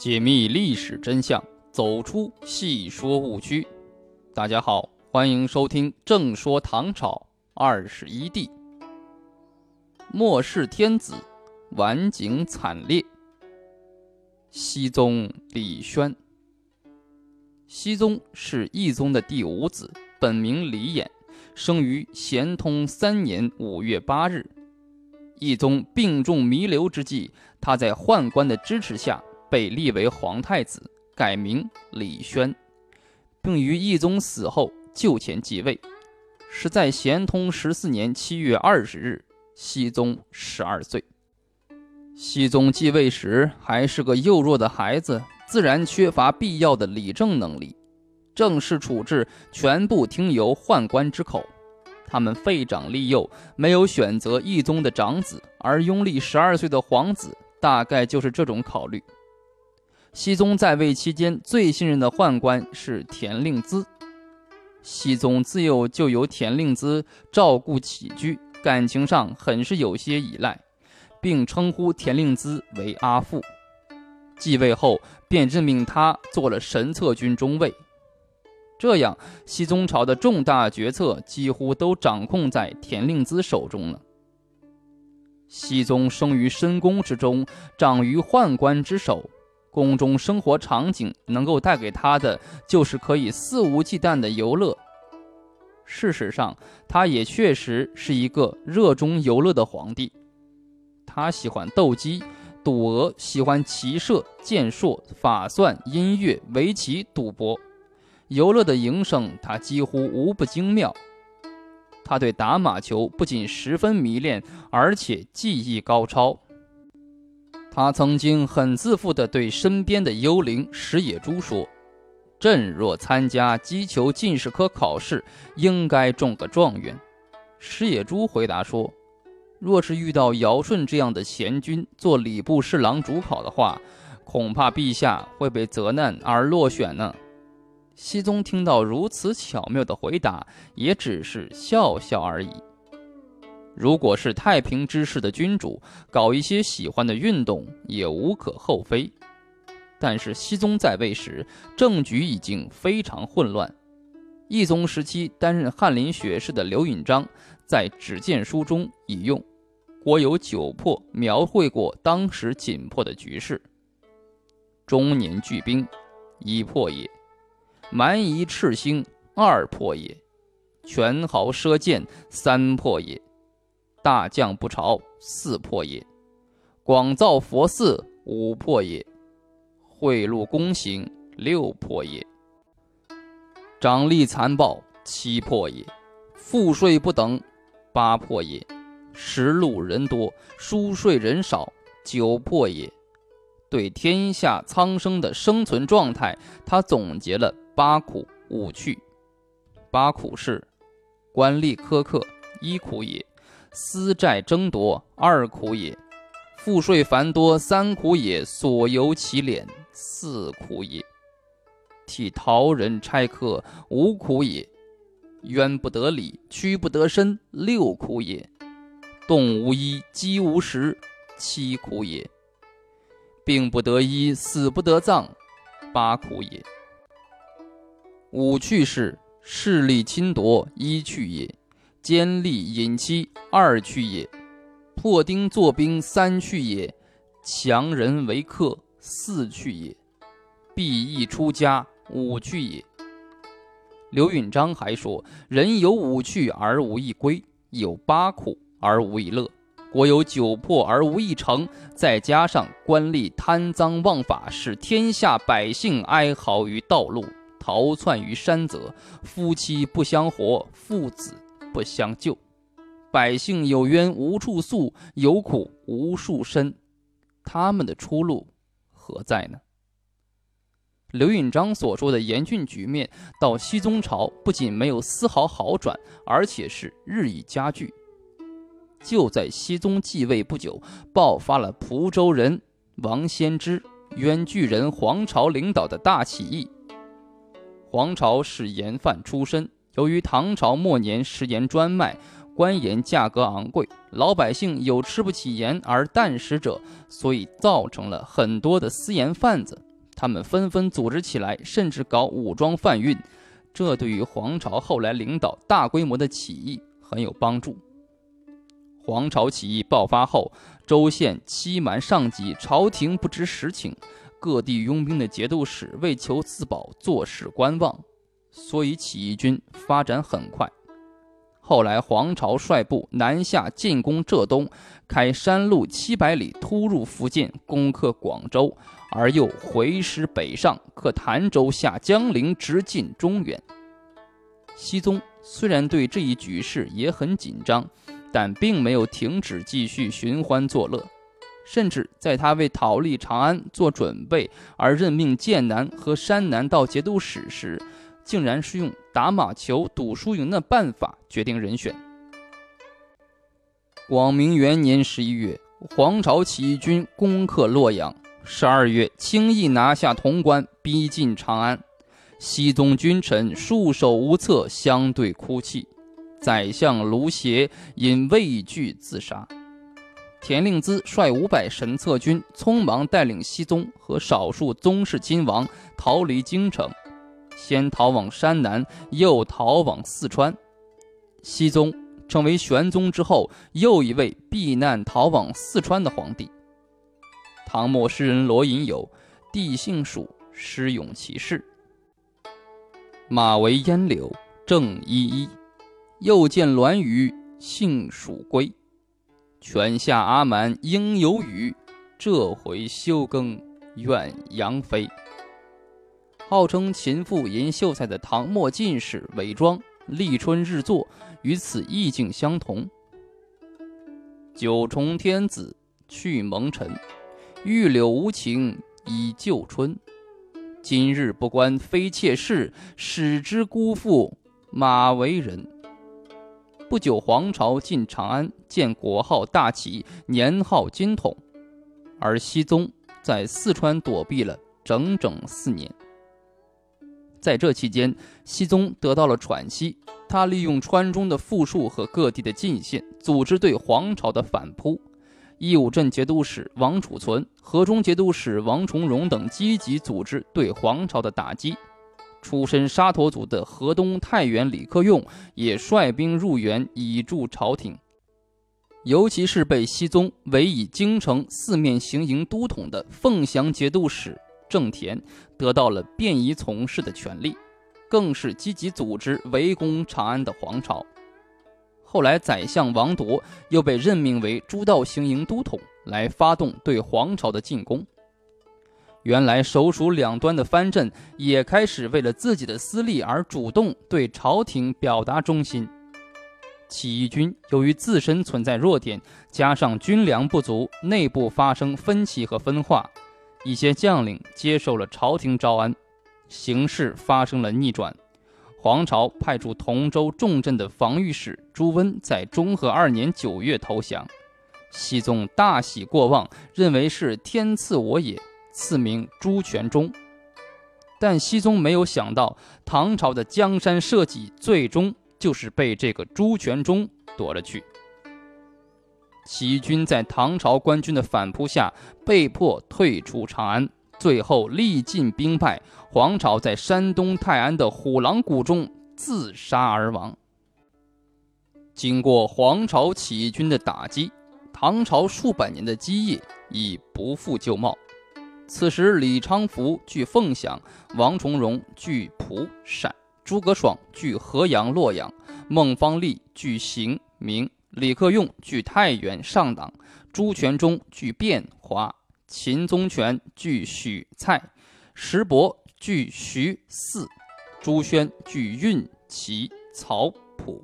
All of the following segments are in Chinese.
解密历史真相，走出戏说误区。大家好，欢迎收听《正说唐朝二十一帝》。末世天子，晚景惨烈。熹宗李轩，熹宗是懿宗的第五子，本名李衍，生于咸通三年五月八日。懿宗病重弥留之际，他在宦官的支持下。被立为皇太子，改名李轩，并于懿宗死后就前继位，是在咸通十四年七月二十日，熹宗十二岁。熹宗继位时还是个幼弱的孩子，自然缺乏必要的理政能力，政事处置全部听由宦官之口。他们废长立幼，没有选择懿宗的长子，而拥立十二岁的皇子，大概就是这种考虑。熹宗在位期间，最信任的宦官是田令孜。熹宗自幼就由田令孜照顾起居，感情上很是有些依赖，并称呼田令孜为阿父。继位后，便任命他做了神策军中尉。这样，熹宗朝的重大决策几乎都掌控在田令孜手中了。熹宗生于深宫之中，长于宦官之手。宫中生活场景能够带给他的，就是可以肆无忌惮的游乐。事实上，他也确实是一个热衷游乐的皇帝。他喜欢斗鸡、赌鹅，喜欢骑射、剑术、法算、音乐、围棋、赌博。游乐的营生，他几乎无不精妙。他对打马球不仅十分迷恋，而且技艺高超。他曾经很自负地对身边的幽灵石野猪说：“朕若参加击球进士科考试，应该中个状元。”石野猪回答说：“若是遇到尧舜这样的贤君做礼部侍郎主考的话，恐怕陛下会被责难而落选呢。”熹宗听到如此巧妙的回答，也只是笑笑而已。如果是太平之世的君主，搞一些喜欢的运动也无可厚非。但是熹宗在位时，政局已经非常混乱。懿宗时期担任翰林学士的刘允章，在《指荐书》中引用“国有九破”，描绘过当时紧迫的局势：中年聚兵，一破也；蛮夷赤星，二破也；权豪奢贱，三破也。大将不朝，四破也；广造佛寺，五破也；贿赂公行，六破也；掌吏残暴，七破也；赋税不等，八破也；食禄人多，输税人少，九破也。对天下苍生的生存状态，他总结了八苦五趣。八苦是：官吏苛刻，一苦也。私债争夺，二苦也；赋税繁多，三苦也；所由其敛，四苦也；替逃人差客，五苦也；冤不得理，屈不得伸，六苦也；动无衣，饥无食，七苦也；病不得医，死不得葬，八苦也。五去是势力侵夺，一去也。奸吏隐妻二去也，破丁作兵三去也，强人为客四去也，避役出家五去也。刘允章还说：人有五去而无一归，有八苦而无一乐，国有九破而无一成，再加上官吏贪赃枉法，使天下百姓哀嚎于道路，逃窜于山泽，夫妻不相活，父子。不相救，百姓有冤无处诉，有苦无处申，他们的出路何在呢？刘允章所说的严峻局面，到熹宗朝不仅没有丝毫好转，而且是日益加剧。就在熹宗继位不久，爆发了蒲州人王先之、冤巨人黄巢领导的大起义。黄巢是盐贩出身。由于唐朝末年食盐专卖，官盐价格昂贵，老百姓有吃不起盐而啖食者，所以造成了很多的私盐贩子他们纷纷组织起来，甚至搞武装贩运，这对于黄巢后来领导大规模的起义很有帮助。黄巢起义爆发后，州县欺瞒上级，朝廷不知实情，各地拥兵的节度使为求自保，坐视观望，所以起义军发展很快。后来，黄巢率部南下进攻浙东，开山路七百里，突入福建，攻克广州，而又回师北上，克潭州，下江陵，直进中原。熹宗虽然对这一局势也很紧张，但并没有停止继续寻欢作乐，甚至在他为讨立长安做准备而任命剑南和山南道节度使时。竟然是用打马球赌输赢的办法决定人选。广明元年十一月，黄巢起义军攻克洛阳；十二月，轻易拿下潼关，逼近长安。熹宗君臣束手无策，相对哭泣。宰相卢协因畏惧自杀。田令孜率五百神策军，匆忙带领熹宗和少数宗室亲王逃离京城。先逃往山南，又逃往四川。熹宗成为玄宗之后又一位避难逃往四川的皇帝。唐末诗人罗隐有“帝姓蜀，诗咏其事”。马为烟柳正依依，又见鸾羽杏蜀归。泉下阿蛮应有雨，这回休耕愿杨飞。号称秦妇吟秀才的唐末进士韦庄立春日作，与此意境相同。九重天子去蒙尘，玉柳无情已旧春。今日不关妃妾事，使之辜负马为人。不久，黄巢进长安，建国号大齐，年号金统，而熹宗在四川躲避了整整四年。在这期间，熹宗得到了喘息。他利用川中的富庶和各地的进献，组织对皇朝的反扑。义武镇节度使王储存、河中节度使王重荣等积极组织对皇朝的打击。出身沙陀族的河东太原李克用也率兵入援，以助朝廷。尤其是被熹宗委以京城四面行营都统的凤翔节度使。郑田得到了便宜从事的权利，更是积极组织围攻长安的皇朝。后来，宰相王铎又被任命为诸道行营都统，来发动对皇朝的进攻。原来首属两端的藩镇也开始为了自己的私利而主动对朝廷表达忠心。起义军由于自身存在弱点，加上军粮不足，内部发生分歧和分化。一些将领接受了朝廷招安，形势发生了逆转。黄巢派出同州重镇的防御使朱温在中和二年九月投降，熹宗大喜过望，认为是天赐我也，赐名朱全忠。但熹宗没有想到，唐朝的江山社稷最终就是被这个朱全忠夺了去。起义军在唐朝官军的反扑下，被迫退出长安，最后力尽兵败。黄巢在山东泰安的虎狼谷中自杀而亡。经过黄巢起义军的打击，唐朝数百年的基业已不复旧貌。此时，李昌福据凤翔，王重荣据蒲陕，诸葛爽据河阳洛阳，孟方立据行明。李克用据太原上党，朱全忠据汴华，秦宗权据许蔡，石伯据徐泗，朱宣据运齐曹蒲，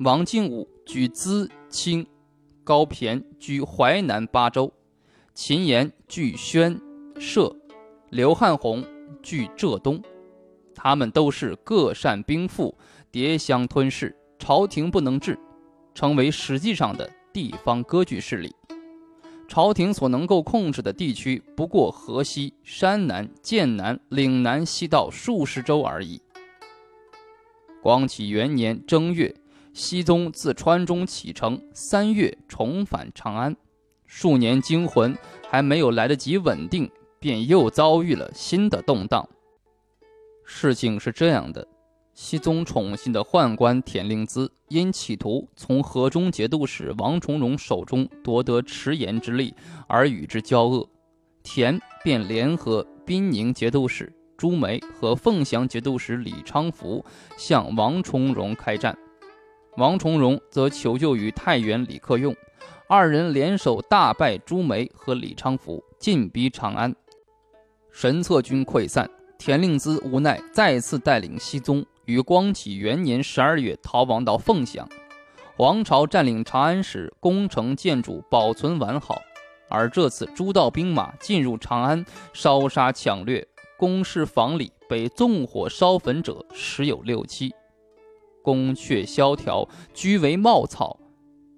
王敬武据淄青，高骈居淮南八州，秦岩据宣歙，刘汉宏据浙东。他们都是各善兵赋，迭相吞噬，朝廷不能治。成为实际上的地方割据势力，朝廷所能够控制的地区不过河西、山南、剑南、岭南西道数十州而已。光启元年正月，熹宗自川中启程，三月重返长安。数年惊魂还没有来得及稳定，便又遭遇了新的动荡。事情是这样的。熹宗宠信的宦官田令孜，因企图从河中节度使王重荣手中夺得迟延之力，而与之交恶。田便联合滨宁节度使朱梅和凤翔节度使李昌福，向王重荣开战。王重荣则求救于太原李克用，二人联手大败朱梅和李昌福，进逼长安。神策军溃散，田令孜无奈再次带领熹宗。于光启元年十二月逃亡到凤翔，黄巢占领长安时，工程建筑保存完好。而这次诸道兵马进入长安，烧杀抢掠，宫室房里被纵火烧焚者十有六七，宫阙萧条，居为茂草。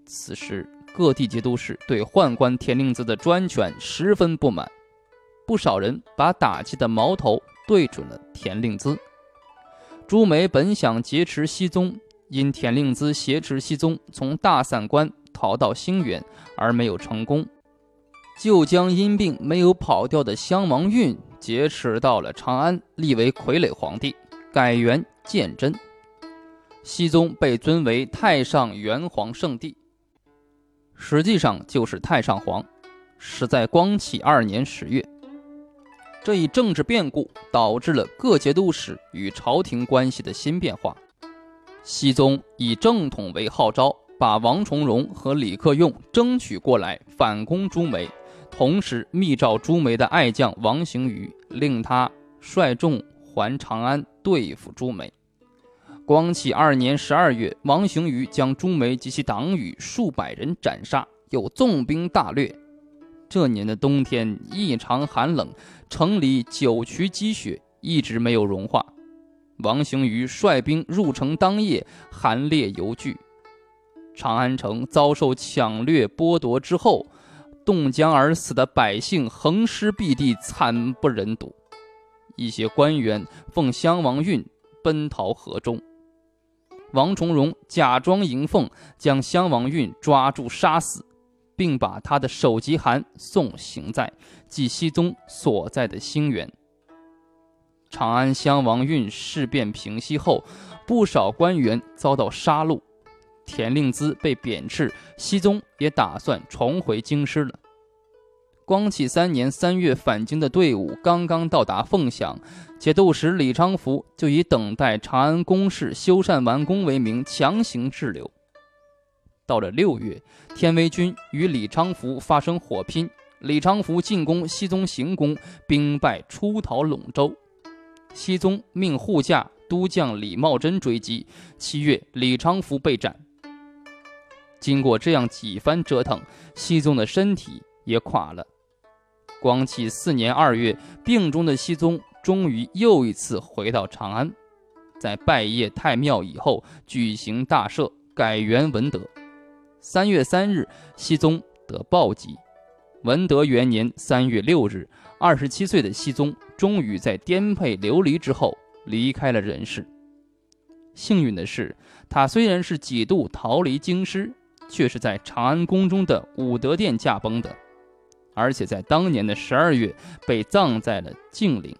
此时各地节度使对宦官田令孜的专权十分不满，不少人把打击的矛头对准了田令孜。朱梅本想劫持熹宗，因田令孜挟持熹宗从大散关逃到兴元，而没有成功，就将因病没有跑掉的襄王运劫持到了长安，立为傀儡皇帝，改元建真。熹宗被尊为太上元皇圣帝，实际上就是太上皇，是在光启二年十月。这一政治变故导致了各节度使与朝廷关系的新变化。熹宗以正统为号召，把王重荣和李克用争取过来反攻朱梅，同时密诏朱梅的爱将王行瑜，令他率众还长安对付朱梅。光启二年十二月，王行瑜将朱梅及其党羽数百人斩杀，又纵兵大掠。这年的冬天异常寒冷，城里九渠积雪一直没有融化。王行瑜率兵入城当夜，寒冽犹惧。长安城遭受抢掠剥夺之后，冻僵而死的百姓横尸遍地，惨不忍睹。一些官员奉襄王运奔逃河中。王重荣假装迎奉，将襄王运抓住杀死。并把他的首级函送行在即熹宗所在的兴元。长安襄王运事变平息后，不少官员遭到杀戮，田令孜被贬斥，熹宗也打算重回京师了。光启三年三月返京的队伍刚刚到达凤翔，节度使李昌福就以等待长安宫室修缮完工为名强行滞留。到了六月，天威军与李昌福发生火拼，李昌福进攻熹宗行宫，兵败出逃陇州。熹宗命护驾都将李茂贞追击，七月，李昌福被斩。经过这样几番折腾，熹宗的身体也垮了。光启四年二月，病中的熹宗终于又一次回到长安，在拜谒太庙以后，举行大赦，改元文德。三月三日，熹宗得暴疾。文德元年三月六日，二十七岁的熹宗终于在颠沛流离之后离开了人世。幸运的是，他虽然是几度逃离京师，却是在长安宫中的武德殿驾崩的，而且在当年的十二月被葬在了静陵。